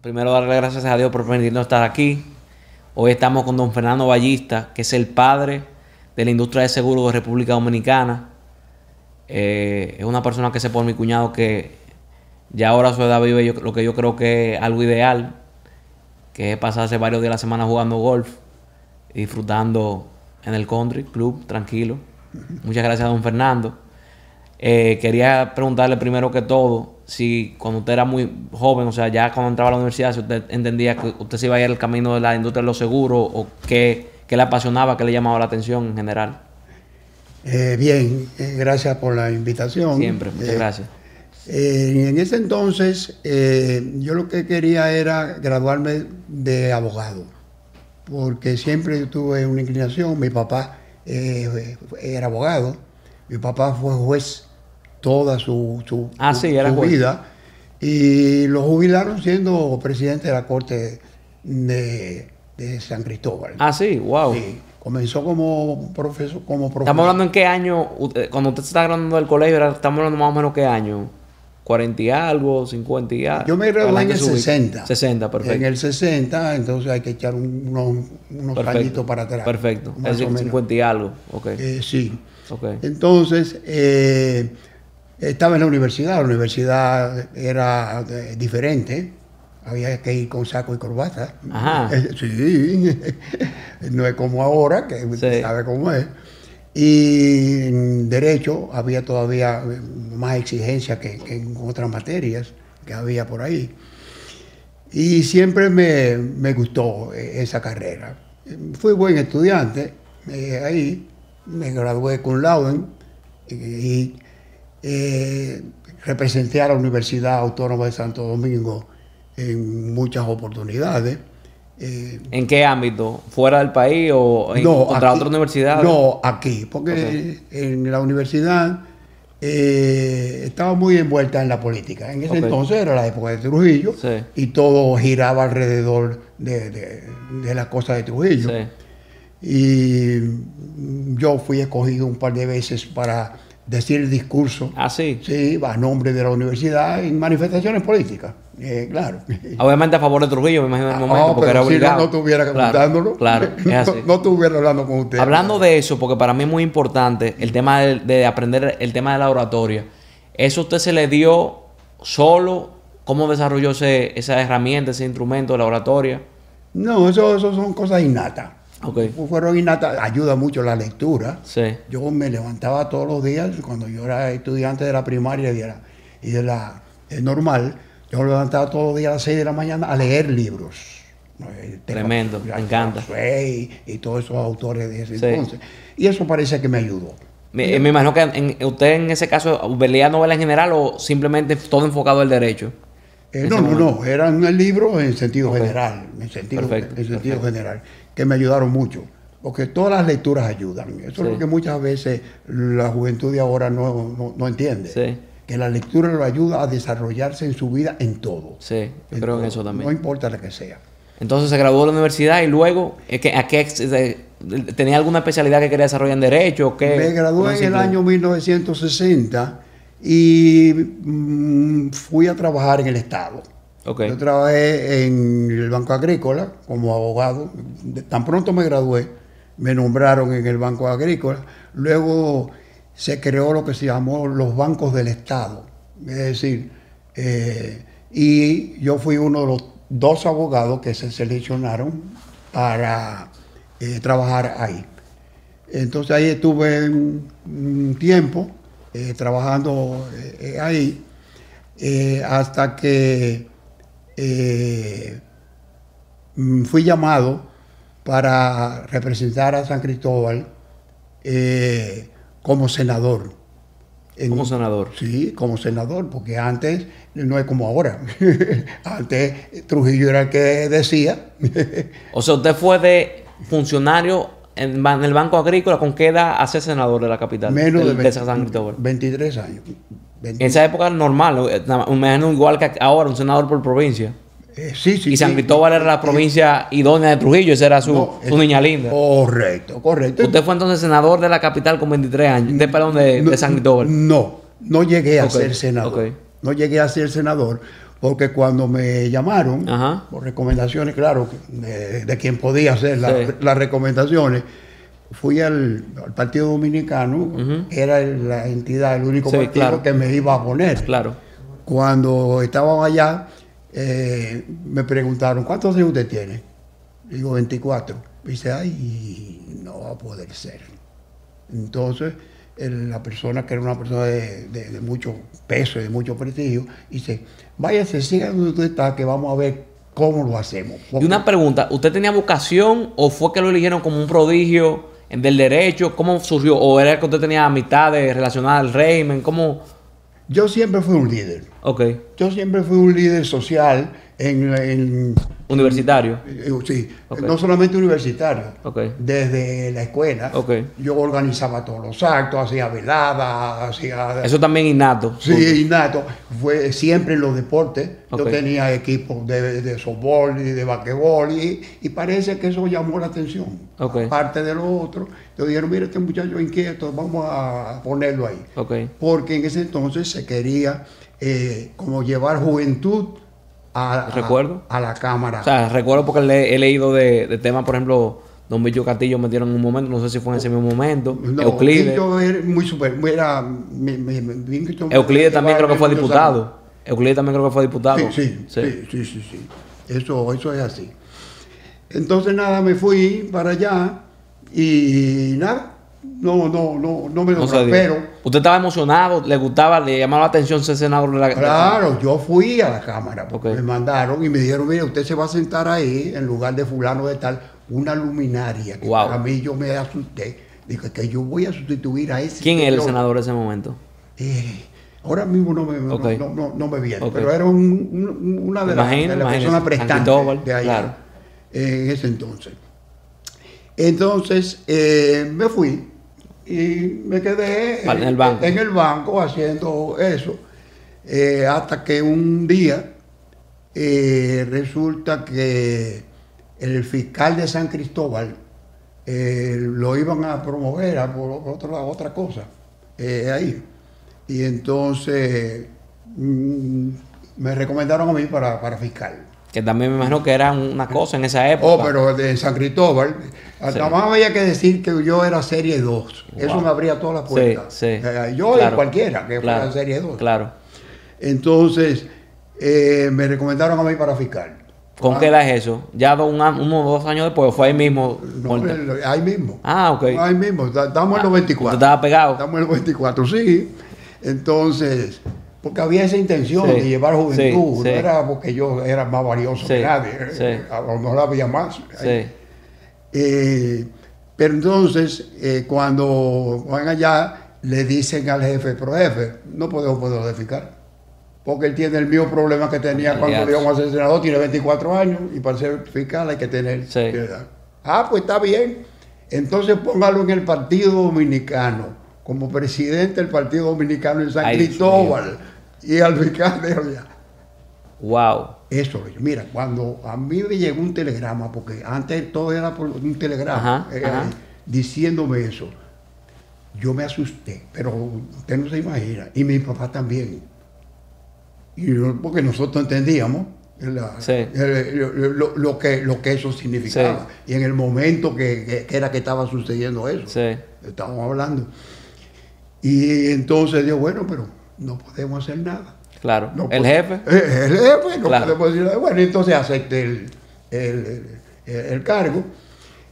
primero darle gracias a Dios por permitirnos estar aquí. Hoy estamos con don Fernando Ballista, que es el padre de la industria de seguros de República Dominicana. Eh, es una persona que sé por mi cuñado que ya ahora su edad vive lo que yo creo que es algo ideal, que es pasarse varios días a la semana jugando golf y disfrutando en el country club, tranquilo. Muchas gracias don Fernando. Eh, quería preguntarle primero que todo si cuando usted era muy joven, o sea, ya cuando entraba a la universidad, si usted entendía que usted se iba a ir al camino de la industria de los seguros o qué, le apasionaba, qué le llamaba la atención en general. Eh, bien, eh, gracias por la invitación. Siempre, muchas gracias. en ese entonces, yo lo que quería era graduarme de abogado, porque siempre tuve una inclinación. Mi papá era abogado, mi papá fue juez toda su, su, ah, vida. Y lo jubilaron siendo presidente de la Corte de, San Cristóbal. Ah, sí, wow. Comenzó como profesor, como profesor. Estamos hablando en qué año, cuando usted se está graduando del colegio, estamos hablando más o menos qué año. 40 y algo, 50 y algo. Yo me gradué en el 60. 60, perfecto. En el 60, entonces hay que echar unos, unos añitos para atrás. Perfecto. Es 50 y algo, ok. Eh, sí. Okay. Entonces, eh, estaba en la universidad, la universidad era eh, diferente, había que ir con saco y corbata. Ajá. Sí, no es como ahora, que sabe cómo es. Y en derecho había todavía más exigencia que, en otras materias que había por ahí. Y siempre me, gustó eh, esa carrera. Fui buen estudiante eh, ahí, me gradué con Lauden y eh, representé a la Universidad Autónoma de Santo Domingo en muchas oportunidades. Eh, ¿En qué ámbito? ¿Fuera del país o en otra universidad? No, aquí, porque en la universidad eh, estaba muy envuelta en la política. En ese entonces era la época de Trujillo y todo giraba alrededor de, de, las cosas de Trujillo. Y yo fui escogido un par de veces para decir el discurso. Ah, sí. Sí, a nombre de la universidad en manifestaciones políticas. Eh, claro. Obviamente a favor de Trujillo, me imagino en el ah, momento, porque era obligado. Si no, no estuviera claro, Claro, No, estuviera hablando con usted. Hablando de eso, porque para mí es muy importante el tema de, aprender el tema de la oratoria. ¿Eso usted se le dio solo? ¿Cómo desarrolló ese, esa herramienta, ese instrumento de la oratoria? No, eso, eso son cosas innatas. Okay. Fueron innata, ayuda mucho la lectura. Sí. Yo me levantaba todos los días, cuando yo era estudiante de la primaria y de la, y de la eh, normal, yo me levantaba todos los días a las 6 de la mañana a leer libros. Tremendo, me encanta. Y, y, todos esos autores de ese entonces. Y eso parece que me ayudó. Me, imagino que usted en ese caso leía novela en general o simplemente todo enfocado al derecho. Eh, no, no, no, eran libros en sentido general, en sentido, en sentido general que me ayudaron mucho. Porque todas las lecturas ayudan. Eso es lo que muchas veces la juventud de ahora no, entiende. Que la lectura lo ayuda a desarrollarse en su vida en todo. Sí, creo en eso también. No importa la que sea. Entonces se graduó de la universidad y luego, ¿a qué, ¿tenía alguna especialidad que quería desarrollar en Derecho? Me gradué en el año 1960 y mm, fui a trabajar en el Estado. Yo trabajé en el Banco Agrícola como abogado. Tan pronto me gradué, me nombraron en el Banco Agrícola. Luego se creó lo que se llamó los bancos del Estado. Es decir, eh, y yo fui uno de los dos abogados que se seleccionaron para eh, trabajar ahí. Entonces ahí estuve un, tiempo eh, trabajando ahí hasta que eh, fui llamado para representar a San Cristóbal eh, como senador. como senador. Sí, como senador, porque antes no es como ahora. antes Trujillo era el que decía. o sea, usted fue de funcionario en, el Banco Agrícola, ¿con qué edad hace senador de la capital? Menos de, San Cristóbal. 23 años. En esa época normal, eh, imagino igual que ahora, un senador por provincia. Eh, sí, sí, y San Cristóbal era la provincia idónea de Trujillo, esa era su, niña linda. Correcto, correcto. ¿Usted fue entonces senador de la capital con 23 años? ¿De, de, San Cristóbal? No, no llegué a ser senador. No llegué a ser senador porque cuando me llamaron, por recomendaciones, claro, de, quien podía hacer las recomendaciones, fui al, Partido Dominicano, era la entidad, el único partido que me iba a poner. Claro. Cuando estábamos allá, eh, me preguntaron, ¿cuántos años usted tiene? Digo, 24. dice, ay, no va a poder ser. Entonces, la persona que era una persona de, mucho peso y de mucho prestigio, dice, váyase, siga donde usted está, que vamos a ver cómo lo hacemos. Y una pregunta, ¿usted tenía vocación o fue que lo eligieron como un prodigio del derecho? ¿Cómo surgió? ¿O era que usted tenía amistades relacionadas al régimen? ¿Cómo...? Yo siempre fui un líder. Ok. Yo siempre fui un líder social en, ¿Universitario? Eh, sí, no solamente universitario. Desde la escuela. Yo organizaba todos los actos, hacía veladas, hacía... Eso también innato. Sí, innato. Fue siempre en los deportes. Yo tenía equipos de, de softball y de basquetbol y, parece que eso llamó la atención. Aparte de lo otro, yo dijeron, mira, este muchacho inquieto, vamos a ponerlo ahí. Porque en ese entonces se quería eh, como llevar juventud a, recuerdo. A, la cámara. O sea, recuerdo porque he leído de, temas, por ejemplo, Don Bicho Castillo metieron en un momento, no sé si fue en ese mismo momento. Euclides. Era muy super, era, Euclides también creo que fue diputado. Euclides también creo que fue diputado. Sí, sí, sí, sí, sí, Eso, eso es así. Entonces nada, me fui para allá y nada, no, no, no, no me lo pero ¿Usted estaba emocionado? ¿Le gustaba? ¿Le llamaba la atención ser senador de la Claro, yo fui a la Cámara porque me mandaron y me dijeron, mire, usted se va a sentar ahí en lugar de fulano de tal, una luminaria. Que A mí yo me asusté. Dije que yo voy a sustituir a ese. ¿Quién era el senador en ese momento? Eh, ahora mismo no me, no, no, me viene, pero era una de las, personas prestantes de allá en ese entonces. Entonces eh, me fui y me quedé en el banco, en el banco haciendo eso. Eh, hasta que un día eh, resulta que el fiscal de San Cristóbal lo iban a promover a por otra, otra cosa ahí. Y entonces mm, me recomendaron a mí para, para fiscal que también me imagino que era una cosa en esa época. Oh, pero de San Cristóbal, nada más había que decir que yo era serie 2. Eso me abría todas las puertas. Sí, eh, yo y cualquiera que fuera serie 2. Claro. Entonces, eh, me recomendaron a mí para fiscal. ¿Con qué edad es eso? ¿Ya uno o dos años después fue ahí mismo? No, ahí mismo. Ah, ok. Ahí mismo, estamos en los 24. estaba pegado? Estamos en los 24, sí. Entonces, porque había esa intención de llevar juventud, no era porque yo era más valioso que nadie, eh, no la había más. Eh, pero entonces, eh, cuando van allá, le dicen al jefe, pro jefe, no podemos poder. Porque él tiene el mismo problema que tenía cuando le íbamos a ser senador, tiene 24 años y para ser fiscal hay que tener Ah, pues está bien. Entonces póngalo en el Partido Dominicano como presidente del Partido Dominicano en San Cristóbal y al fiscal de Wow. Eso, mira, cuando a mí me llegó un telegrama, porque antes todo era por un telegrama, eh, diciéndome eso, yo me asusté, pero usted no se imagina, y mi papá también. Y porque nosotros entendíamos lo, que, lo que eso significaba. Y en el momento que, era que estaba sucediendo eso, estábamos hablando. Y entonces digo, bueno, pero no podemos hacer nada. Claro. ¿El jefe? Eh, el jefe, no podemos decir nada. Bueno, entonces acepté el, el, cargo.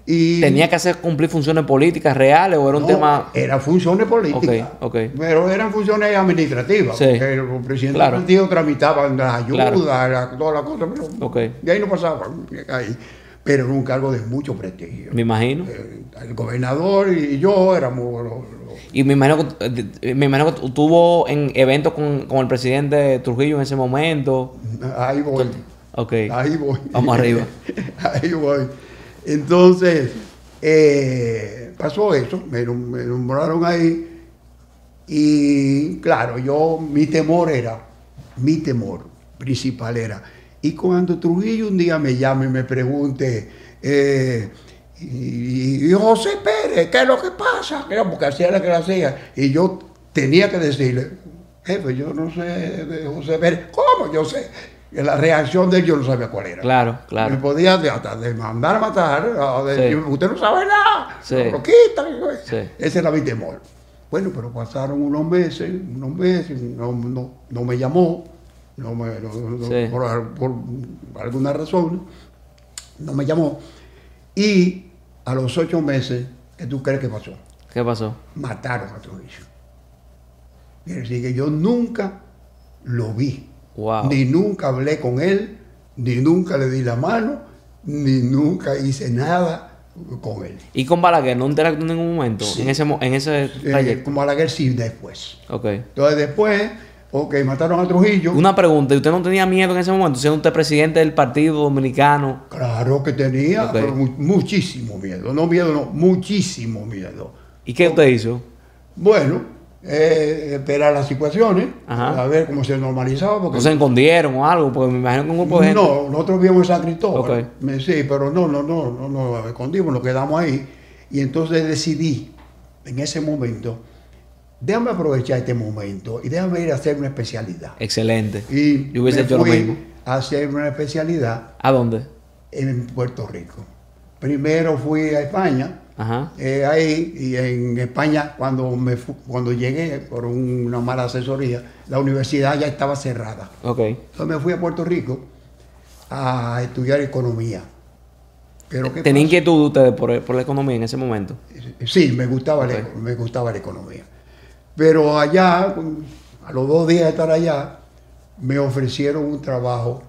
Y ¿Tenía que hacer cumplir funciones políticas reales o era un tema...? eran funciones políticas. Okay, Pero eran funciones administrativas. Sí. Porque el presidente del partido tramitaba las ayudas, todas las cosas. Pero Y ahí no pasaba. Ahí pero era un cargo de mucho prestigio. Me imagino. Eh, el gobernador y yo éramos... y me imagino, que, eh, me imagino que estuvo en eventos con, el presidente Trujillo en ese momento. Ahí voy. Ok. Ahí voy. Vamos arriba. Ahí voy. Entonces, eh, pasó eso, me, me nombraron ahí y claro, yo, mi temor era, mi temor principal era y cuando Trujillo un día me llame y me pregunte, eh, y, José Pérez, ¿qué es lo que pasa? Porque hacía la que lo hacía. Y yo tenía que decirle, jefe, yo no sé de José Pérez. ¿Cómo yo sé? la reacción de él yo no sabía cuál era. Claro, claro. Me podía hasta de mandar a matar, usted no sabe nada, sí. lo quita. Sí. Ese era mi temor. Bueno, pero pasaron unos meses, unos meses, no, no, no me llamó, no me, por, por, alguna razón, no me llamó. Y a los ocho meses, ¿qué tú crees que pasó? ¿Qué pasó? Mataron a Trujillo. Quiere decir que yo nunca lo vi. Ni nunca hablé con él, ni nunca le di la mano, ni nunca hice nada con él. ¿Y con Balaguer no interactuó en ningún momento? En ese, en ese eh, trayecto. con Balaguer sí, después. Ok. Entonces después, ok, mataron a Trujillo. Una pregunta, ¿y usted no tenía miedo en ese momento, siendo usted presidente del Partido Dominicano? Claro que tenía, muchísimo miedo. No miedo, no, muchísimo miedo. ¿Y qué usted hizo? Bueno, eh, esperar las situaciones, a ver cómo se normalizaba. Porque... ¿No se escondieron o algo? Porque me imagino que un grupo de gente... No, nosotros vimos en San Cristóbal. Sí, pero no, no, no, no, no nos escondimos, nos quedamos ahí. Y entonces decidí, en ese momento, déjame aprovechar este momento y déjame ir a hacer una especialidad. Excelente. Y Yo hubiese hecho lo mismo. A hacer una especialidad. ¿A dónde? En Puerto Rico. Primero fui a España eh, ahí y en España cuando me cuando llegué por una mala asesoría la universidad ya estaba cerrada okay. entonces me fui a Puerto Rico a estudiar economía pero ¿Tenía inquietud ustedes por, por, la economía en ese momento? Sí, me gustaba, la, me gustaba la economía. Pero allá, a los dos días de estar allá, me ofrecieron un trabajo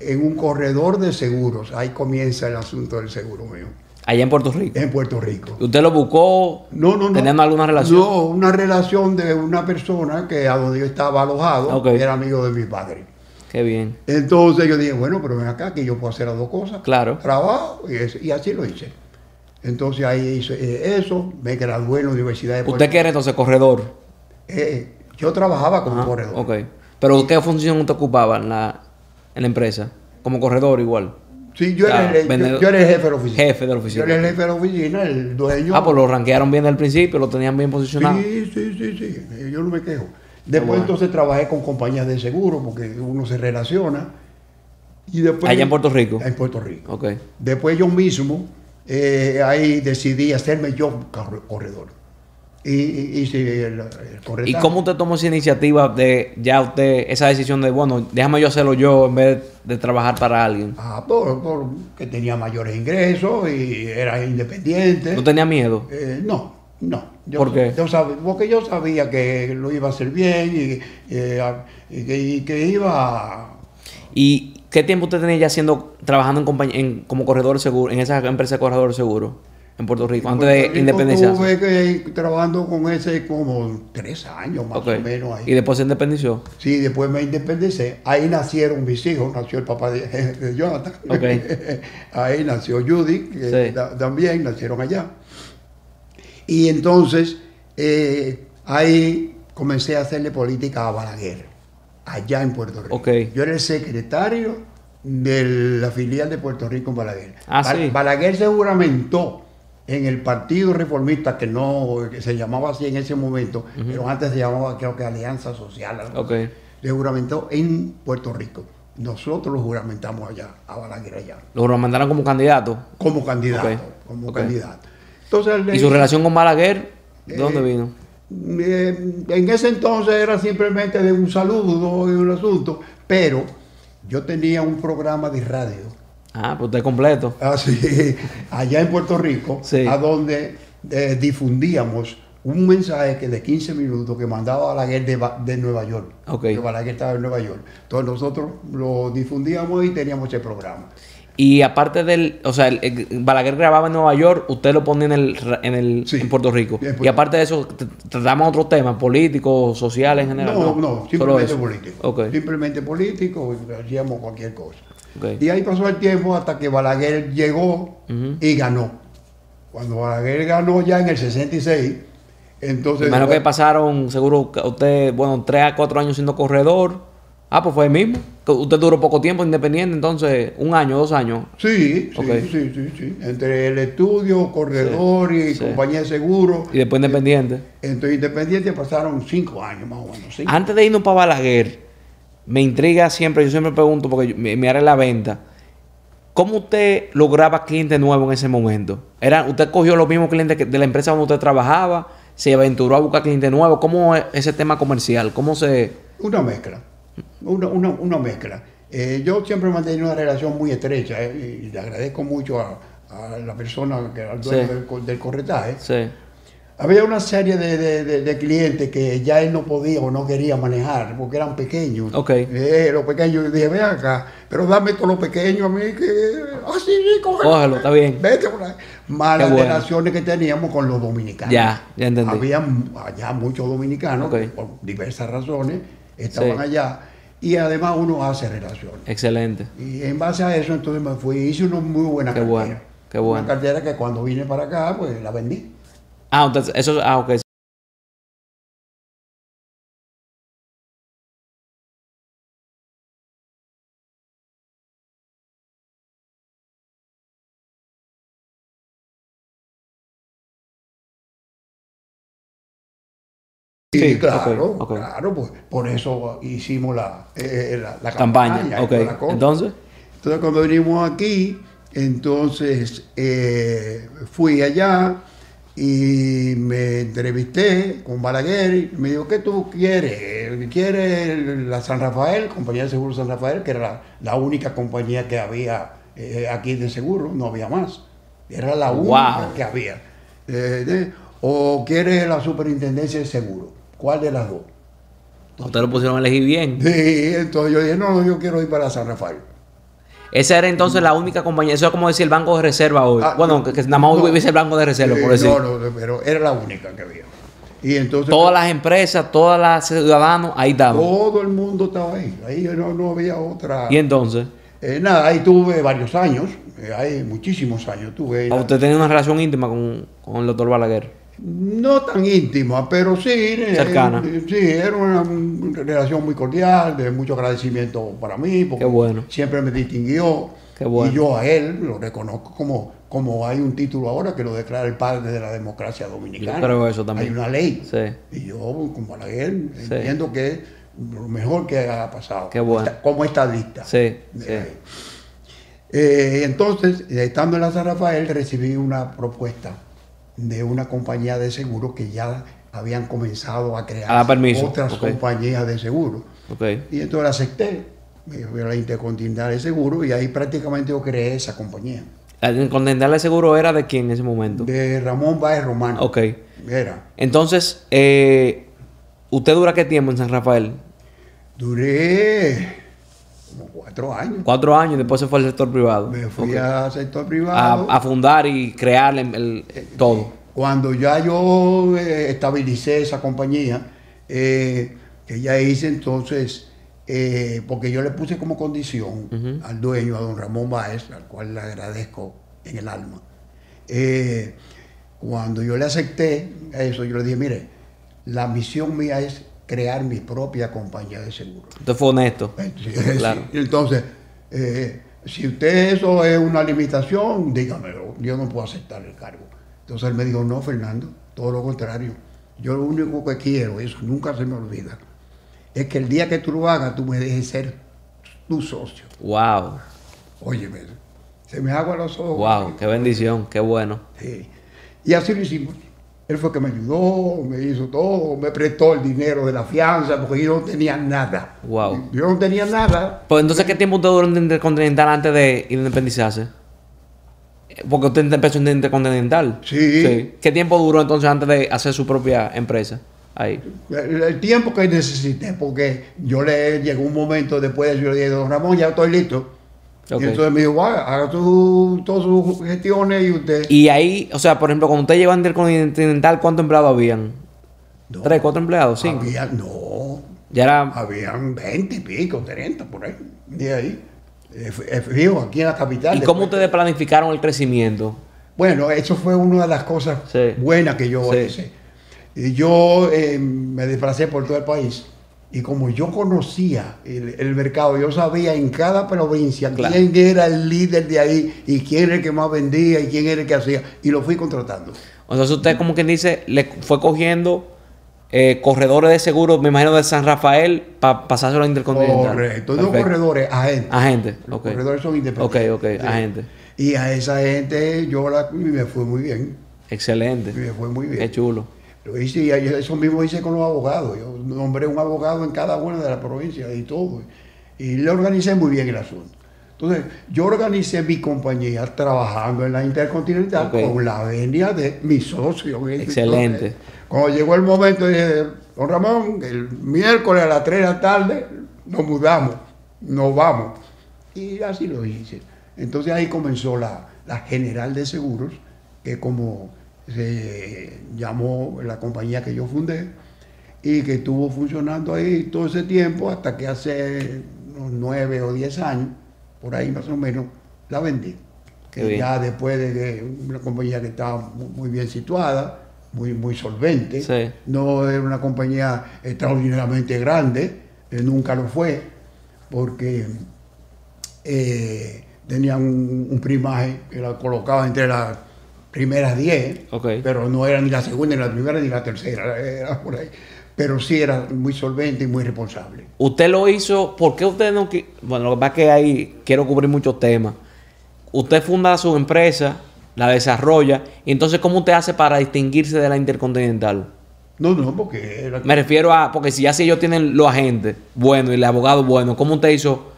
en un corredor de seguros. Ahí comienza el asunto del seguro mío. Allá en Puerto Rico. En Puerto Rico. ¿Usted lo buscó? No, no, no. ¿Teniendo alguna relación? No, una relación de una persona que a donde yo estaba alojado era amigo de mi padre. Qué bien. Entonces yo dije, bueno, pero ven acá que yo puedo hacer las dos cosas. Claro. Trabajo y, así lo hice. Entonces ahí hice eh, eso, me gradué en la Universidad de Puerto ¿Usted qué era entonces corredor? Eh, yo trabajaba como corredor. Ok. ¿Pero qué función usted ocupaba en la, en la empresa? Como corredor igual. Sí, yo, era, el, yo, era, el, jefe de la oficina. Jefe de la oficina. Yo era el jefe de la oficina, el dueño. Ah, pues lo ranquearon bien al principio, lo tenían bien posicionado. Sí, sí, sí, sí. Yo no me quejo. Después entonces trabajé con compañías de seguro porque uno se relaciona. Y después, Allá en Puerto Rico. En Puerto Rico. Ok. Después yo mismo, eh, ahí decidí hacerme yo corredor. Y, y, el, ¿Y cómo usted tomó esa iniciativa de ya usted, esa decisión de, bueno, déjame yo hacerlo yo en vez de trabajar para alguien? Ah, porque tenía mayores ingresos y era independiente. ¿No tenía miedo? Eh, no, no. Yo, ¿Por qué? Yo sabía, porque yo sabía que lo iba a hacer bien y, eh, que, iba ¿Y qué tiempo usted tenía ya haciendo, trabajando en, en como corredor seguro, en esa empresa de corredor seguro? En Puerto Rico, antes de independencia. Estuve trabajando con ese como tres años más o menos. Ahí. ¿Y después se independició? Sí, después me independicé. Ahí nacieron mis hijos, nació el papá de, Jonathan. ahí nació Judy, que también nacieron allá. Y entonces eh, ahí comencé a hacerle política a Balaguer, allá en Puerto Rico. Yo era el secretario de la filial de Puerto Rico en Balaguer. Ah, Balaguer se juramentó en el Partido Reformista, que no que se llamaba así en ese momento, pero antes se llamaba creo que Alianza Social, okay. le juramentó en Puerto Rico. Nosotros lo juramentamos allá, a Balaguer allá. ¿Lo juramentaron como candidato? Como candidato, como candidato. Entonces, ¿Y su relación con Balaguer, de dónde eh, vino? Eh, en ese entonces era simplemente de un saludo y un asunto, pero yo tenía un programa de radio Ah, pues usted completo. Ah, sí. Allá en Puerto Rico, a donde eh, difundíamos un mensaje que de 15 minutos que mandaba Balaguer de, de Nueva York. Okay. Que Balaguer estaba en Nueva York. Entonces nosotros lo difundíamos y teníamos ese programa. Y aparte del, o sea, Balaguer grababa en Nueva York, usted lo pone en el, en, el, en Puerto Rico. y aparte de eso, tratamos otros temas, políticos, sociales en general. No, no, simplemente político. Simplemente político, hacíamos cualquier cosa. Y ahí pasó el tiempo hasta que Balaguer llegó y ganó. Cuando Balaguer ganó ya en el 66, entonces... Imagino que pasaron, seguro, usted, bueno, tres a cuatro años siendo corredor. Ah, pues fue el mismo. Usted duró poco tiempo independiente, entonces, un año, dos años. Sí, sí, sí, sí, sí, Entre el estudio, corredor y compañía de seguro. Y después independiente. Entonces, independiente pasaron cinco años más o menos. Antes de irnos para Balaguer, me intriga siempre, yo siempre pregunto, porque me, haré la venta. ¿Cómo usted lograba clientes nuevos en ese momento? ¿Era, ¿Usted cogió los mismos clientes de la empresa donde usted trabajaba? ¿Se aventuró a buscar clientes nuevos? ¿Cómo es ese tema comercial? ¿Cómo se...? Una mezcla. Una, una, mezcla. Eh, yo siempre he mantenido una relación muy estrecha eh, y le agradezco mucho a, la persona, que al dueño del, del, corretaje. Sí había una serie de, clientes que ya él no podía o no quería manejar porque eran pequeños. Ok. Eh, los pequeños, yo dije, ve acá, pero dame todos los pequeños a mí que. Así, ah, cógelo. está bien. Vete por ahí. Malas relaciones que teníamos con los dominicanos. Ya, ya entendí. Había allá muchos dominicanos que por diversas razones estaban allá. Y además uno hace relaciones. Excelente. Y en base a eso, entonces me fui, hice una muy buena qué Bueno, qué bueno. Una cartera que cuando vine para acá, pues la vendí. Ah, entonces, eso, ah, ok. Sí, claro, claro, pues por eso hicimos la, eh, eh, la, campaña. Entonces. Entonces cuando venimos aquí, entonces eh, fui allá, y me entrevisté con Balaguer y me dijo, ¿qué tú quieres? ¿Quieres la San Rafael, compañía de seguro San Rafael, que era la, única compañía que había eh, aquí de seguro, no había más. Era la única que había. Eh, ¿O quieres la superintendencia de seguro? ¿Cuál de las dos? Ustedes lo pusieron a elegir bien. Sí, entonces yo dije, no, yo quiero ir para San Rafael. Esa era entonces la única compañía. Eso es como decir el banco de reserva hoy. Ah, bueno, que, nada más hoy el banco de reserva, por decir. No, no, pero era la única que había. Y entonces, todas las empresas, todas las ciudadanos, ahí estaban. Todo el mundo estaba ahí. Ahí no, no había otra. ¿Y entonces? Eh, nada, ahí tuve varios años. Eh, hay muchísimos años tuve. ¿Usted tenía una relación íntima con, con el doctor Balaguer? No tan íntima, pero sí. Eh, Cercana. sí, era una relación muy cordial, de mucho agradecimiento para mí, porque bueno. siempre me distinguió. Y yo a él lo reconozco como, como hay un título ahora que lo declara el padre de la democracia dominicana. Pero eso también. Hay una ley. Y yo, como Balaguer, entiendo que es lo mejor que ha pasado. Qué bueno. como estadista. Sí. Eh, entonces, estando en la San Rafael, recibí una propuesta de una compañía de seguro que ya habían comenzado a crear otras compañías de seguro. Y entonces la acepté, me fui a la Intercontinental de Seguro y ahí prácticamente yo creé esa compañía. ¿La Intercontinental de Seguro era de quién en ese momento? De Ramón Báez Romano. Ok. Era. Entonces, eh, ¿usted dura qué tiempo en San Rafael? Duré como cuatro años. Cuatro años, después se fue al sector privado. Me fui al sector privado. A, fundar y crear el, todo. Cuando ya yo eh, estabilicé esa compañía, eh, que ya hice entonces, eh, porque yo le puse como condición al dueño, a don Ramón Báez, al cual le agradezco en el alma. cuando yo le acepté eso, yo le dije, mire, la misión mía es crear mi propia compañía de seguro. Usted fue honesto. claro. Entonces, eh, si usted eso es una limitación, dígamelo, yo no puedo aceptar el cargo. Entonces él me dijo, no, Fernando, todo lo contrario. Yo lo único que quiero, eso nunca se me olvida, es que el día que tú lo hagas, tú me dejes ser tu socio. Wow. Óyeme, se me agua los ojos. Wow, qué bendición, qué bueno. Sí. Y así lo hicimos. Él fue que me ayudó, me hizo todo, me prestó el dinero de la fianza, porque yo no tenía nada. Wow. Yo no tenía nada. Pues entonces, ¿qué tiempo usted duró en Intercontinental antes de independizarse? Porque usted empezó en Intercontinental. Sí. sí. ¿Qué tiempo duró entonces antes de hacer su propia empresa? Ahí. El, tiempo que necesité, porque yo le llegó un momento después de yo le dije, don Ramón, ya estoy listo. Y entonces me dijo, haga tu, todas sus gestiones y usted. Y ahí, o sea, por ejemplo, cuando usted llegó a Intercontinental, ¿cuántos empleados habían? ¿Tres, cuatro empleados? ¿Cinco? Había, no. Ya era... Habían veinte y pico, 30 por ahí. De ahí. Fijo, aquí en la capital. ¿Y cómo ustedes planificaron el crecimiento? Bueno, eso fue una de las cosas buenas que yo hice. Y yo eh, me desplacé por todo el país y como yo conocía el, mercado, yo sabía en cada provincia quién era el líder de ahí y quién era el que más vendía y quién era el que hacía. Y lo fui contratando. Sea, usted como quien dice, le fue cogiendo eh, corredores de seguro, me imagino de San Rafael, para pasárselo a Intercontinental. Correcto, no corredores, agentes. Agentes, Los corredores son independientes. Ok, ok, agentes. Y a esa gente yo la, me fue muy bien. Excelente. Me fue muy bien. Qué chulo. Lo hice, y eso mismo hice con los abogados. Yo nombré un abogado en cada una de las provincias y todo. Y le organicé muy bien el asunto. Entonces, yo organicé mi compañía trabajando en la Intercontinental con la venia de mi socio. Excelente. Cuando llegó el momento, dije, don Ramón, el miércoles a las 3 de la tarde nos mudamos, nos vamos. Y así lo hice. Entonces ahí comenzó la, la General de Seguros, que como se llamó la compañía que yo fundé, y que estuvo funcionando ahí todo ese tiempo hasta que hace unos nueve o diez años, por ahí más o menos, la vendí. Que ya después de una compañía que estaba muy bien situada, muy, muy solvente, no era una compañía extraordinariamente grande, eh, nunca lo fue, porque eh, tenía un, primaje que la colocaba entre las primeras 10, pero no era ni la segunda, ni la primera, ni la tercera, era por ahí. Pero sí era muy solvente y muy responsable. Usted lo hizo, ¿por qué usted no... Bueno, lo que pasa es que ahí quiero cubrir muchos temas. Usted funda su empresa, la desarrolla, y entonces ¿cómo usted hace para distinguirse de la Intercontinental? No, no, porque... Me refiero a, porque si ya si ellos tienen los agentes buenos y el abogado bueno, ¿cómo usted hizo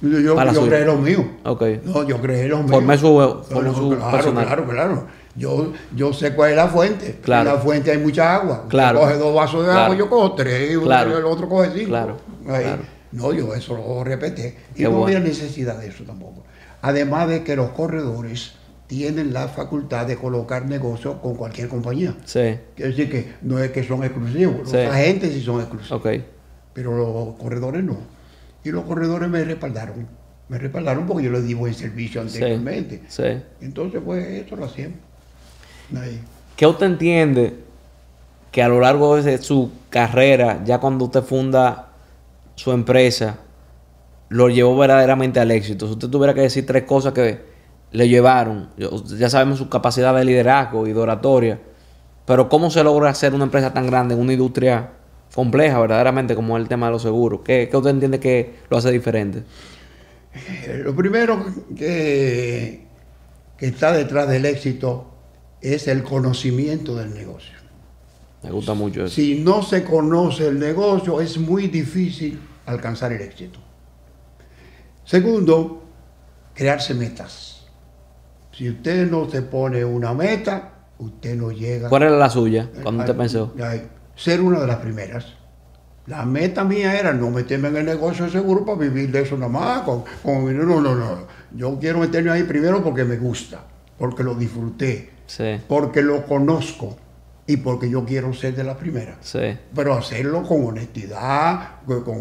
yo, yo, creé lo mío. Okay. No, yo creé lo mío. Formé su, su claro, personal. Claro, claro. Yo, yo sé cuál es la fuente. Claro. En la fuente hay mucha agua. Claro. coge dos vasos de agua, yo cojo tres, y el otro coge cinco. Claro. No, yo eso lo repetí. Y no había necesidad de eso tampoco. Además de que los corredores tienen la facultad de colocar negocios con cualquier compañía. Sí. Quiere decir que no es que son exclusivos. Los agentes sí son exclusivos. Okay. Pero los corredores no. Y los corredores me respaldaron. Me respaldaron porque yo les di buen servicio anteriormente. Sí, Entonces, pues, eso lo hacíamos. ¿Qué usted entiende que a lo largo de su carrera, ya cuando usted funda su empresa, lo llevó verdaderamente al éxito? Si usted tuviera que decir tres cosas que le llevaron, ya sabemos su capacidad de liderazgo y de oratoria, pero ¿cómo se logra hacer una empresa tan grande en una industria compleja verdaderamente como el tema de los seguros? ¿Qué, usted entiende que lo hace diferente? Eh, lo primero que, que está detrás del éxito es el conocimiento del negocio. Me gusta mucho eso. Si no se conoce el negocio, es muy difícil alcanzar el éxito. Segundo, crearse metas. Si usted no se pone una meta, usted no llega. ¿Cuál era la suya cuando usted pensó? Ser una de las primeras. La meta mía era no meterme en el negocio de seguro para vivir de eso nada más. Con, no, no, no. Yo quiero meterme ahí primero porque me gusta, porque lo disfruté, porque lo conozco y porque yo quiero ser de la primera. Pero hacerlo con honestidad, con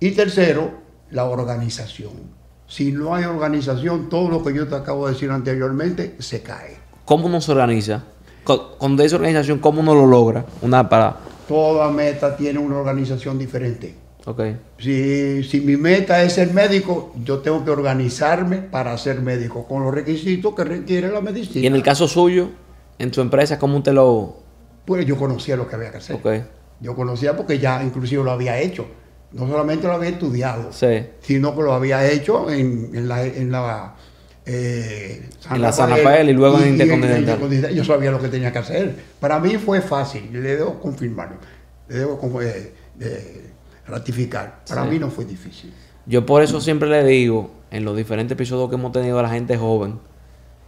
Y tercero, la organización. Si no hay organización, todo lo que yo te acabo de decir anteriormente se cae. ¿Cómo uno se organiza? Con, esa organización, ¿cómo uno lo logra? Una para... Toda meta tiene una organización diferente. Okay. Si, si, mi meta es ser médico, yo tengo que organizarme para ser médico con los requisitos que requiere la medicina. Y en el caso suyo, en su empresa, ¿cómo usted lo...? Pues yo conocía lo que había que hacer. Okay. Yo conocía porque ya inclusive lo había hecho. No solamente lo había estudiado, sí. sino que lo había hecho en, en la, en la eh, en la San Rafael y luego en Intercontinental. Yo sabía lo que tenía que hacer. Para mí fue fácil, le debo confirmarlo, le debo eh, ratificar. Para mí no fue difícil. Yo por eso siempre le digo, en los diferentes episodios que hemos tenido a la gente joven,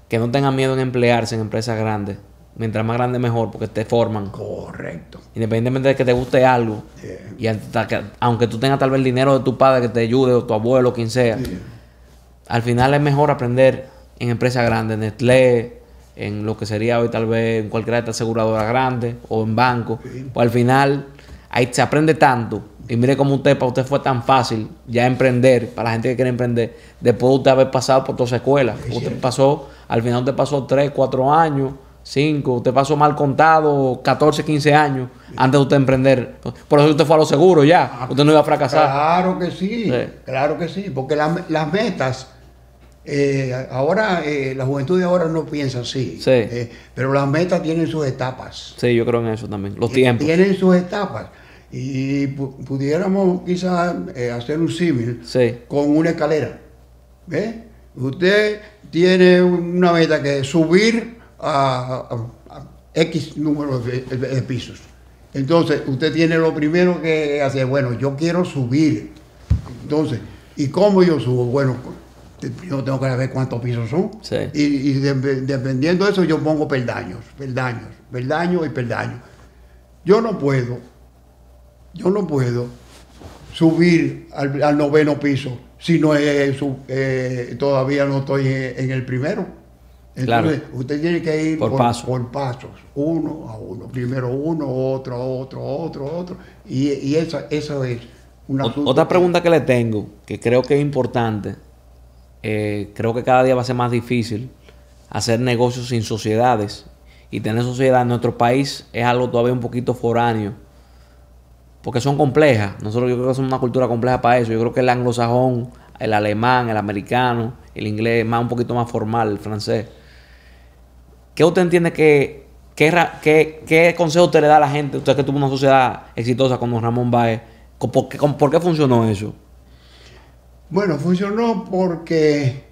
que no tengan miedo en emplearse en empresas grandes. Mientras más grande mejor, porque te forman. Correcto. Independientemente de que te guste algo. Y aunque tú tengas tal vez el dinero de tu padre que te ayude, o tu abuelo, quien sea al final es mejor aprender en empresas grandes, Nestlé, en lo que sería hoy tal vez en cualquiera de estas aseguradoras grandes o en banco. Pues al final ahí se aprende tanto. Y mire cómo usted, para usted fue tan fácil ya emprender, para la gente que quiere emprender, después de usted haber pasado por toda esa escuela. usted pasó, al final usted pasó 3, 4 años, 5, usted pasó mal contado, 14, 15 años antes de usted emprender. Por eso usted fue a lo seguro ya. usted no iba a fracasar. Claro que sí, claro que sí, porque las metas Eh, ahora, eh, la juventud de ahora no piensa así. Sí. Eh, pero las metas tienen sus etapas. Sí, yo creo en eso también. Los tiempos. Tienen sus etapas. Y pudiéramos quizás hacer un símil con una escalera. ¿Ve? Usted tiene una meta que es subir a, X número de, pisos. Entonces, usted tiene lo primero que hacer, bueno, yo quiero subir. Entonces, ¿y cómo yo subo? Bueno, yo tengo que ver cuántos pisos son. Y, dependiendo de eso yo pongo peldaños, peldaños, peldaños y peldaños. Yo no puedo, yo no puedo subir al, noveno piso si no es, eh, todavía no estoy en, el primero. Entonces, usted tiene que ir por, por, pasos, uno a uno. Primero uno, otro, otro, otro, otro. Y, y eso, eso es una... Otra pregunta que le tengo, que creo que es importante eh, creo que cada día va a ser más difícil hacer negocios sin sociedades. Y tener sociedad en nuestro país es algo todavía un poquito foráneo. Porque son complejas. Nosotros yo creo que somos una cultura compleja para eso. Yo creo que el anglosajón, el alemán, el americano, el inglés más un poquito más formal, el francés. ¿Qué usted entiende que, qué, qué, consejo usted le da a la gente? Usted que tuvo una sociedad exitosa como Ramón Baez. ¿Por por qué funcionó eso? Bueno, funcionó porque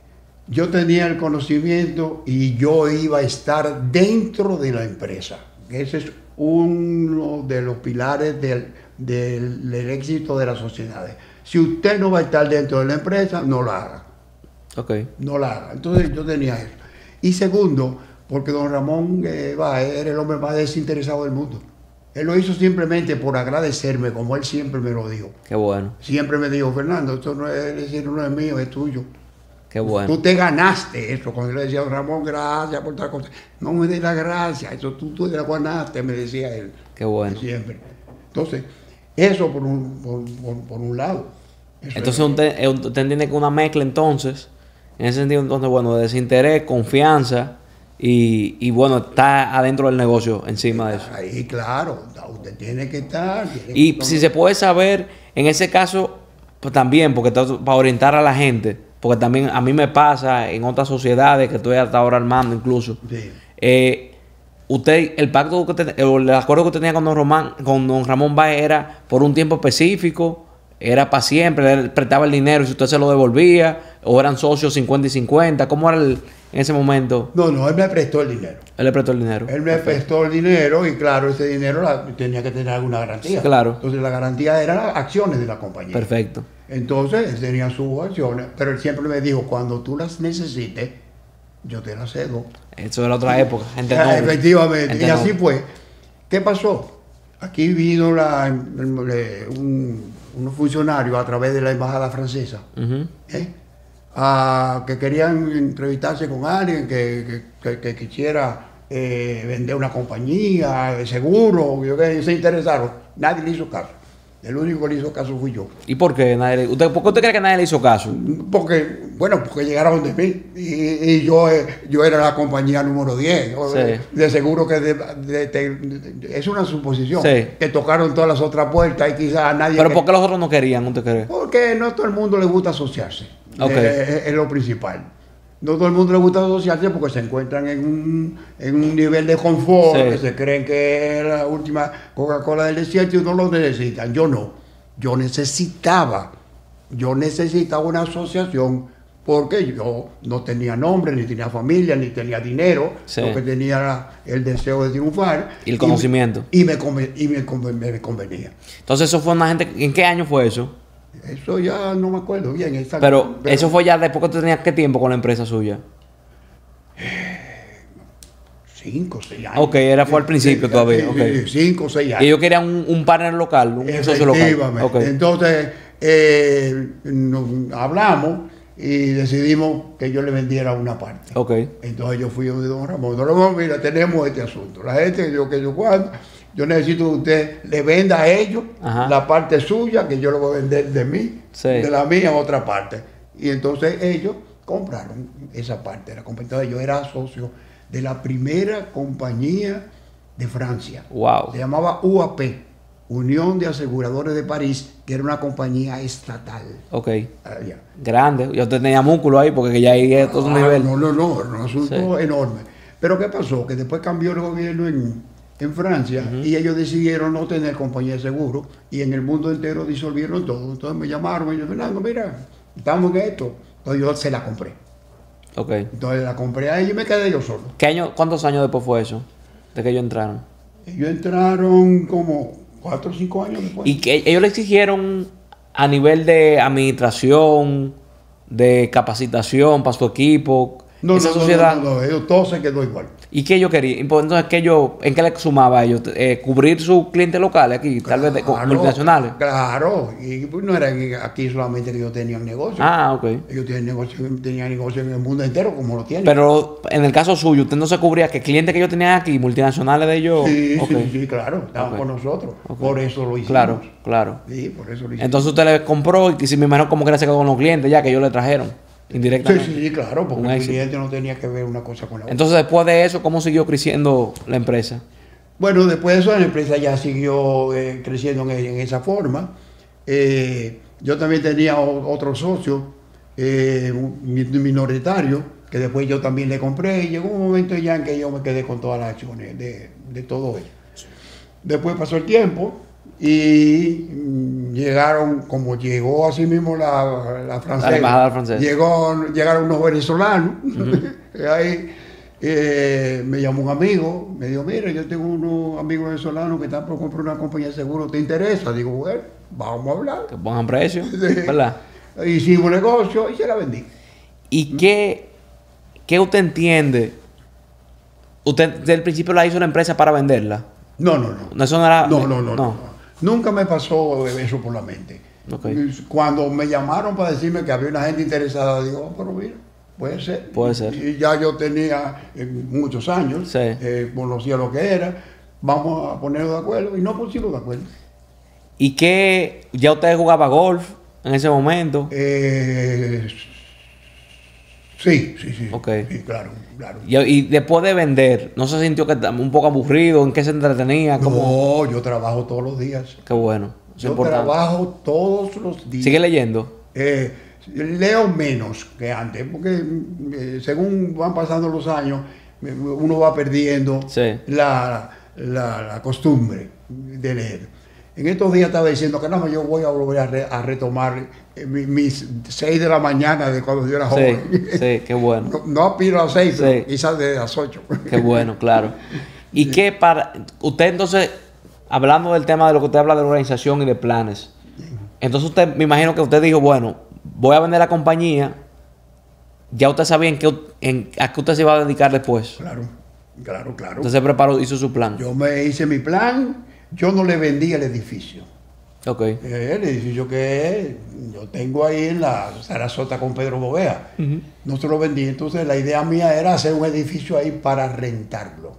yo tenía el conocimiento y yo iba a estar dentro de la empresa. Ese es uno de los pilares del, éxito de las sociedades. Si usted no va a estar dentro de la empresa, no la haga. Ok. No la haga. Entonces yo tenía eso. Y segundo, porque don Ramón eh, era el hombre más desinteresado del mundo. Él lo hizo simplemente por agradecerme, como él siempre me lo dijo. Qué bueno. Siempre me dijo, Fernando, esto no es, no es mío, es tuyo. Qué bueno. Tú te ganaste eso. Cuando yo le decía, Ramón, gracias por tal cosa. No me dé la gracia, eso tú, tú te la ganaste, me decía él. Qué bueno. Siempre. Entonces, eso por un, por, un lado. entonces, usted, usted entiende que una mezcla, entonces, en ese sentido, entonces, bueno, desinterés, confianza y, bueno, está adentro del negocio encima de eso. Ahí, claro, usted tiene que estar. y si se puede saber, en ese caso, pues también, porque para orientar a la gente, porque también a mí me pasa en otras sociedades que estoy hasta ahora armando incluso. Eh, usted, el pacto que el acuerdo que tenía con don, Román, con don Ramón Baez era por un tiempo específico, era para siempre, él prestaba el dinero y si usted se lo devolvía, o eran socios 50 y 50, ¿cómo era el, en ese momento? No, no, él me prestó el dinero. Él le prestó el dinero. Él me prestó el dinero y claro, ese dinero tenía que tener alguna garantía. claro. Entonces la garantía eran las acciones de la compañía. Perfecto. Entonces él tenía sus acciones, pero él siempre me dijo, cuando tú las necesites, yo te las cedo. Eso era otra época, gente Efectivamente. y así fue. ¿Qué pasó? Aquí vino la, un, unos funcionarios a través de la embajada francesa que querían entrevistarse con alguien que, quisiera eh, vender una compañía de seguro, que se interesaron. Nadie le hizo caso. El único que le hizo caso fui yo. ¿Y por qué? Nadie, usted, ¿Por qué usted cree que nadie le hizo caso? Porque, bueno, porque llegaron de mí. Y, yo, eh, yo era la compañía número 10. De seguro que es una suposición. Que tocaron todas las otras puertas y quizás nadie. ¿Pero por qué los otros no querían, usted cree? Porque no todo el mundo le gusta asociarse. Eh, es, lo principal. No todo el mundo le gusta asociarse porque se encuentran en un, en un nivel de confort, que se creen que es la última Coca-Cola del desierto y no lo necesitan. Yo no. Yo necesitaba, yo necesitaba una asociación porque yo no tenía nombre, ni tenía familia, ni tenía dinero, lo que tenía el deseo de triunfar. Y el conocimiento. Y me, y me, me convenía. Entonces, ¿eso fue una gente, ¿en qué año fue eso? Eso ya no me acuerdo bien. Pero, eso fue ya después que tú tenías qué tiempo con la empresa suya. Cinco, seis años. Ok, era fue al principio todavía. Okay. Cinco, seis años. Y ellos querían un, un partner local, un socio local. Entonces, eh, hablamos y decidimos que yo le vendiera una parte. Ok. Entonces yo fui a don Ramón. Don Ramón, mira, tenemos este asunto. La gente, yo que yo cuando yo necesito que usted le venda a ellos la parte suya, que yo le voy a vender de mí, de la mía otra parte. Y entonces ellos compraron esa parte. La compañía, yo era socio de la primera compañía de Francia. Wow. Se llamaba UAP. Unión de Aseguradores de París, que era una compañía estatal. Ok. Grande. Yo tenía músculo ahí porque ya ahí es todo un ah, nivel. No, no, no, un asunto enorme. Pero ¿qué pasó? Que después cambió el gobierno en, Francia y ellos decidieron no tener compañía de seguro y en el mundo entero disolvieron todo. Entonces me llamaron y yo, Fernando, mira, estamos en esto. Entonces yo se la compré. Ok. Entonces la compré a ella y me quedé yo solo. ¿Qué año, ¿Cuántos años después fue eso? De que ellos entraron. Ellos entraron como cuatro o cinco años después. ¿Y que ellos le exigieron a nivel de administración, de capacitación para su equipo? No, esa no, sociedad... no, no, todo se quedó igual. ¿Y qué yo quería? Entonces, ¿qué yo, ¿en qué le sumaba a ellos? Eh, ¿Cubrir sus clientes locales aquí, tal vez de, multinacionales? Claro, y pues no era aquí solamente que ellos tenían negocio. Ah, ok. Ellos tenían negocio, tenían negocio en el mundo entero, como lo tienen. Pero en el caso suyo, ¿usted no se cubría que clientes que ellos tenían aquí, multinacionales de ellos? Sí, sí, sí, claro, estaban con nosotros. Por eso lo hicimos. Claro, claro. Sí, por eso lo hicimos. Entonces usted le compró y si me imagino como que se quedó con los clientes ya que ellos le trajeron. Indirectamente. Sí, sí, claro, porque el cliente no tenía que ver una cosa con la otra. Entonces, después de eso, ¿cómo siguió creciendo la empresa? Bueno, después de eso, la empresa ya siguió eh, creciendo en, esa forma. Eh, yo también tenía otro socio, eh, minoritario, que después yo también le compré. Y llegó un momento ya en que yo me quedé con todas las acciones de, de todo ello. Después pasó el tiempo y mm, llegaron, como llegó así mismo la, la francesa, Llegó, llegaron unos venezolanos, ahí eh, me llamó un amigo, me dijo, mira, yo tengo unos amigos venezolanos que están por comprar una compañía de seguro, ¿te interesa? Digo, bueno, vamos a hablar. Que pongan precio, ¿verdad? Hicimos negocio y se la vendí. ¿Y qué, qué usted entiende? ¿Usted desde el principio la hizo una empresa para venderla? No, no, no. Eso no era... no, no. no. no. Nunca me pasó eso por la mente. Cuando me llamaron para decirme que había una gente interesada, digo, oh, pero mira, puede ser. Puede ser. Y ya yo tenía eh, muchos años, eh, conocía lo que era, vamos a ponernos de acuerdo y no pusimos de acuerdo. ¿Y qué? ¿Ya usted jugaba golf en ese momento? Eh, sí, sí, sí. Ok. Sí, claro, claro. Y, después de vender, ¿no se sintió que un poco aburrido? ¿En qué se entretenía? No, yo trabajo todos los días. Qué bueno. Yo trabajo todos los días. ¿Sigue leyendo? Eh, leo menos que antes, porque eh, según van pasando los años, uno va perdiendo la, la, costumbre de leer. En estos días estaba diciendo que no, yo voy a volver a, retomar eh, mis 6 de la mañana de cuando yo era joven. Sí, qué bueno. No, aspiro a 6, quizás de las 8. Qué bueno, claro. ¿Y qué para... Usted entonces hablando del tema de lo que usted habla de organización y de planes. Entonces usted, me imagino que usted dijo, bueno, voy a vender la compañía. Ya usted sabía en qué, en, a qué usted se iba a dedicar después. Claro, claro, claro. Usted se preparó, hizo su plan. Yo me hice mi plan. Yo no le vendí el edificio. Ok. El edificio que yo tengo ahí en la Sarasota con Pedro Bovea. No se lo vendí. Entonces la idea mía era hacer un edificio ahí para rentarlo.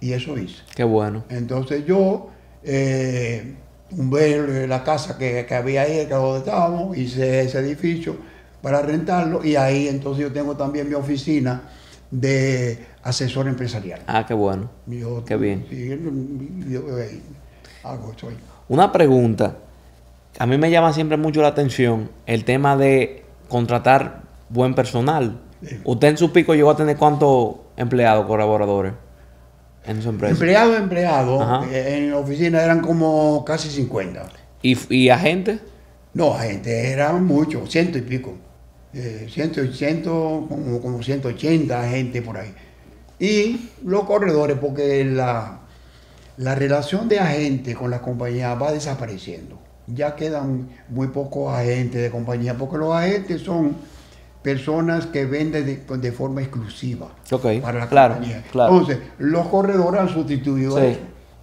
Y eso hice. Qué bueno. Entonces yo eh, tumbé la casa que, había ahí, que donde estábamos, hice ese edificio para rentarlo y ahí entonces yo tengo también mi oficina de asesor empresarial. Ah, qué bueno. qué bien. Eh, Una pregunta. A mí me llama siempre mucho la atención el tema de contratar buen personal. ¿Usted en su pico llegó a tener cuántos empleados, colaboradores? en su empresa? Empleado, empleado. Eh, en la oficina eran como casi 50. ¿Y, y agentes? No, agentes eran muchos, ciento y pico. Eh, ciento, ciento, como, como 180 agentes por ahí. Y los corredores, porque la, la relación de agente con la compañía va desapareciendo. Ya quedan muy pocos agentes de compañía, porque los agentes son personas que venden de, forma exclusiva para la compañía. Entonces, los corredores han sustituido eso.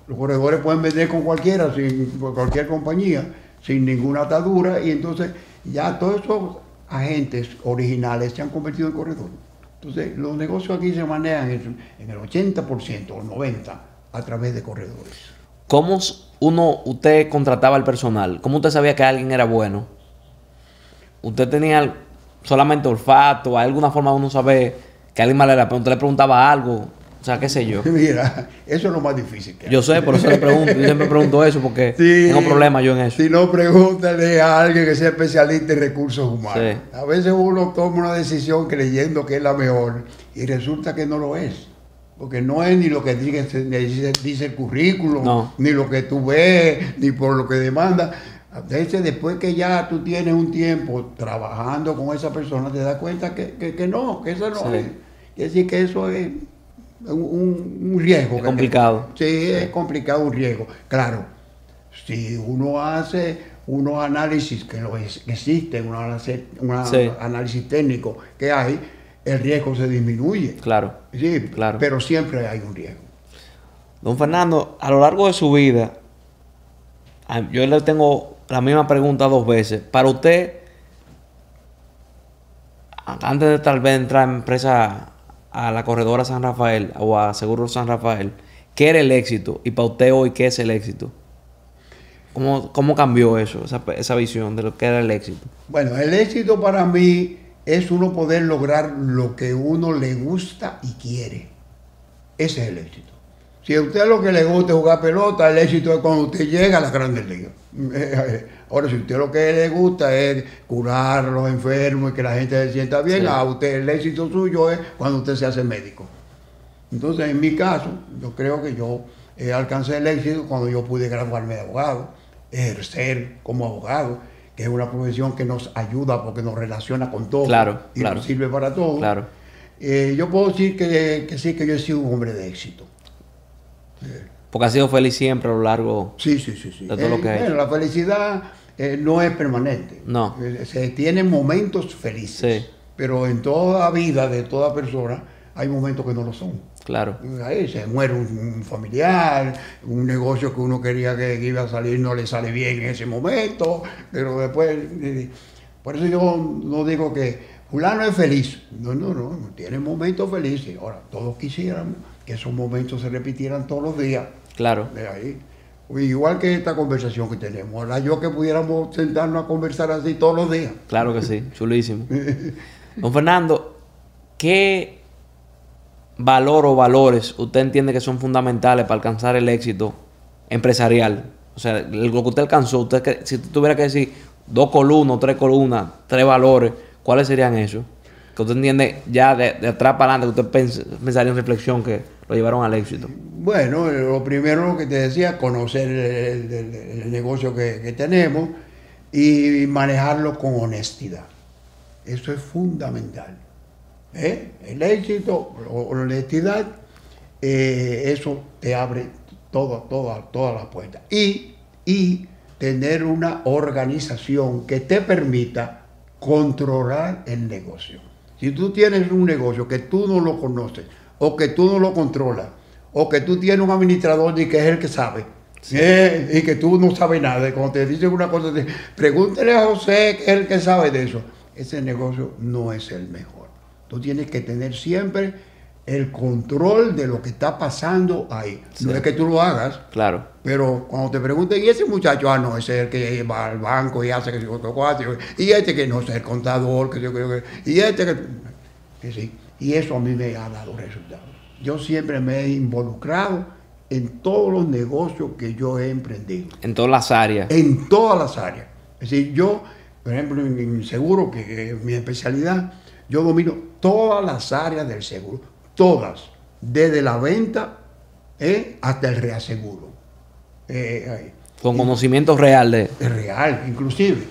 Los corredores pueden vender con cualquiera, sin cualquier compañía, sin ninguna atadura, y entonces ya todos esos agentes originales se han convertido en corredores. Entonces, los negocios aquí se manejan en el 80% o 90% a través de corredores. ¿Cómo uno, usted contrataba al personal? ¿Cómo usted sabía que alguien era bueno? ¿Usted tenía solamente olfato, hay alguna forma de uno saber que alguien mal era, pero usted le preguntaba algo O sea, qué sé yo. Mira, eso es lo más difícil. Que yo sé, por eso le pregunto. Yo siempre pregunto eso porque tengo problemas yo en eso. Si no, pregúntale a alguien que sea especialista en recursos humanos. A veces uno toma una decisión creyendo que es la mejor y resulta que no lo es. Porque no es ni lo que dice, dice el currículum, ni lo que tú ves, ni por lo que demanda. A veces después que ya tú tienes un tiempo trabajando con esa persona, te das cuenta que, que, no, que eso no es. Es decir, que eso es un, riesgo. Es complicado. sí, es complicado, un riesgo. Claro, si uno hace unos análisis que, lo existen, un análisis, técnico que hay, el riesgo se disminuye. Claro. Sí, claro. Pero siempre hay un riesgo. Don Fernando, a lo largo de su vida, yo le tengo la misma pregunta dos veces. Para usted, antes de tal vez entrar en empresa a la corredora San Rafael o a Seguro San Rafael, ¿qué era el éxito? Y para usted hoy, ¿qué es el éxito? ¿Cómo, cómo cambió eso, esa, visión de lo que era el éxito? Bueno, el éxito para mí es uno poder lograr lo que uno le gusta y quiere. Ese es el éxito. Si a usted lo que le gusta es jugar pelota, el éxito es cuando usted llega a las grandes ligas. Ahora, si usted lo que le gusta es curar a los enfermos y que la gente se sienta bien, a usted el éxito suyo es cuando usted se hace médico. Entonces, en mi caso, yo creo que yo alcancé el éxito cuando yo pude graduarme de abogado, ejercer como abogado, que es una profesión que nos ayuda porque nos relaciona con todo claro, y nos sirve para todo. Claro. Eh, yo puedo decir que, que, sí, que yo he sido un hombre de éxito. Porque ha sido feliz siempre a lo largo sí, sí, sí, sí. de todo lo que ha hecho. la felicidad eh, no es permanente. No. Eh, se tienen momentos felices. Pero en toda vida de toda persona hay momentos que no lo son. Claro. Ahí se muere un, familiar, un negocio que uno quería que, iba a salir no le sale bien en ese momento, pero después. Por eso yo no digo que fulano es feliz. No, no, no, tiene momentos felices. Ahora, todos quisiéramos que esos momentos se repitieran todos los días. Claro. De ahí. Igual que esta conversación que tenemos. Ahora yo que pudiéramos sentarnos a conversar así todos los días. Claro que sí, chulísimo. Don Fernando, ¿qué valor o valores usted entiende que son fundamentales para alcanzar el éxito empresarial? O sea, lo que usted alcanzó, usted si tuviera que decir dos columnas, tres columnas, tres valores, ¿cuáles serían esos? Que usted entiende ya de, atrás para adelante, que usted pensaría en reflexión que llevaron al éxito. Bueno, lo primero que te decía, conocer el, negocio que, tenemos y manejarlo con honestidad. Eso es fundamental. ¿Eh? El éxito, la honestidad, eh, eso te abre todas toda, todas las puertas. Y, y tener una organización que te permita controlar el negocio. Si tú tienes un negocio que tú no lo conoces, o que tú no lo controlas, o que tú tienes un administrador y que es el que sabe, eh, y que tú no sabes nada. Cuando te dicen una cosa, pregúntele a José que es el que sabe de eso. Ese negocio no es el mejor. Tú tienes que tener siempre el control de lo que está pasando ahí. No es que tú lo hagas. Claro. Pero cuando te pregunten, ¿y ese muchacho? Ah, no, ese es el que va al banco y hace que se cuatro. Y este que no es el contador, que yo creo que. Y este que. que sí. Y eso a mí me ha dado resultados. Yo siempre me he involucrado en todos los negocios que yo he emprendido. En todas las áreas. En todas las áreas. Es decir, yo, por ejemplo, en seguro, que es mi especialidad, yo domino todas las áreas del seguro. Todas. Desde la venta eh, hasta el reaseguro. Eh, Con conocimiento real de... Real, inclusive.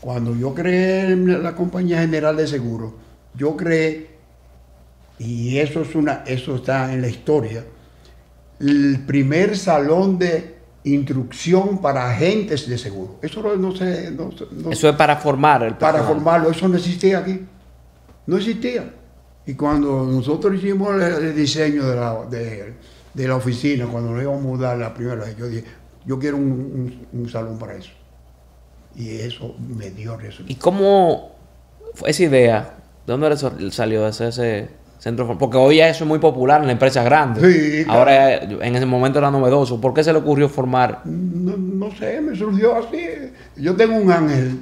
Cuando yo creé la compañía general de seguros, yo creé y eso, es una, eso está en la historia, el primer salón de instrucción para agentes de seguro. Eso no, sé. eso es para formar el Para formarlo, eso no existía aquí. No existía. Y cuando nosotros hicimos el, diseño de la, de, la, oficina, cuando nos íbamos a mudar la primera vez, yo dije, yo quiero un, un salón para eso. Y eso me dio resultado. ¿Y cómo fue esa idea? ¿De dónde salió ese, Centro, porque hoy eso es muy popular en las empresas grandes. Ahora en ese momento era novedoso. ¿Por qué se le ocurrió formar? No, sé, me surgió así. Yo tengo un ángel,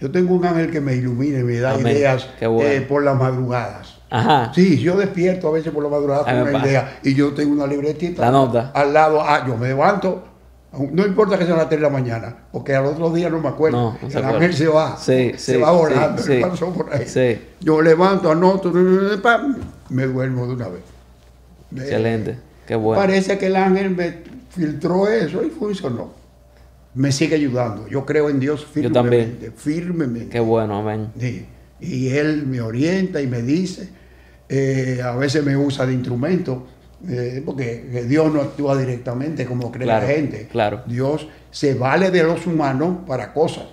yo tengo un ángel que me ilumina y me da ideas eh, por las madrugadas. Ajá. Sí, yo despierto a veces por la madrugada con una idea y yo tengo una libretita. La nota. Al lado, ah, yo me levanto, no importa que sea las 3 de la mañana, porque al otro día no me acuerdo. No, el ángel se va. Sí, se va volando. Sí, pasó por ahí. Yo levanto, anoto, me duermo de una vez. Excelente. Qué bueno. Parece que el ángel me filtró eso y funcionó. Me sigue ayudando. Yo creo en Dios firmemente. Yo también. Firmemente. Qué bueno, amén. Sí. Y Él me orienta y me dice eh, a veces me usa de instrumento, eh, porque Dios no actúa directamente como cree la gente. Claro. Dios se vale de los humanos para cosas.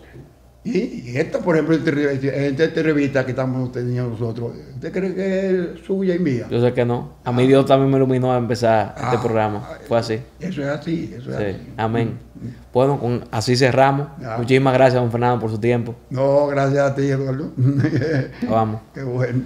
Y, esta, por ejemplo, esta, esta revista que estamos teniendo nosotros, ¿usted cree que es suya y mía? Yo sé que no. A mí Dios también me iluminó a empezar este ah, programa. Fue así. Eso es así, eso es así. Amén. Bueno, con, así cerramos. Muchísimas gracias, don Fernando, por su tiempo. No, gracias a ti, Eduardo. Vamos. Qué bueno.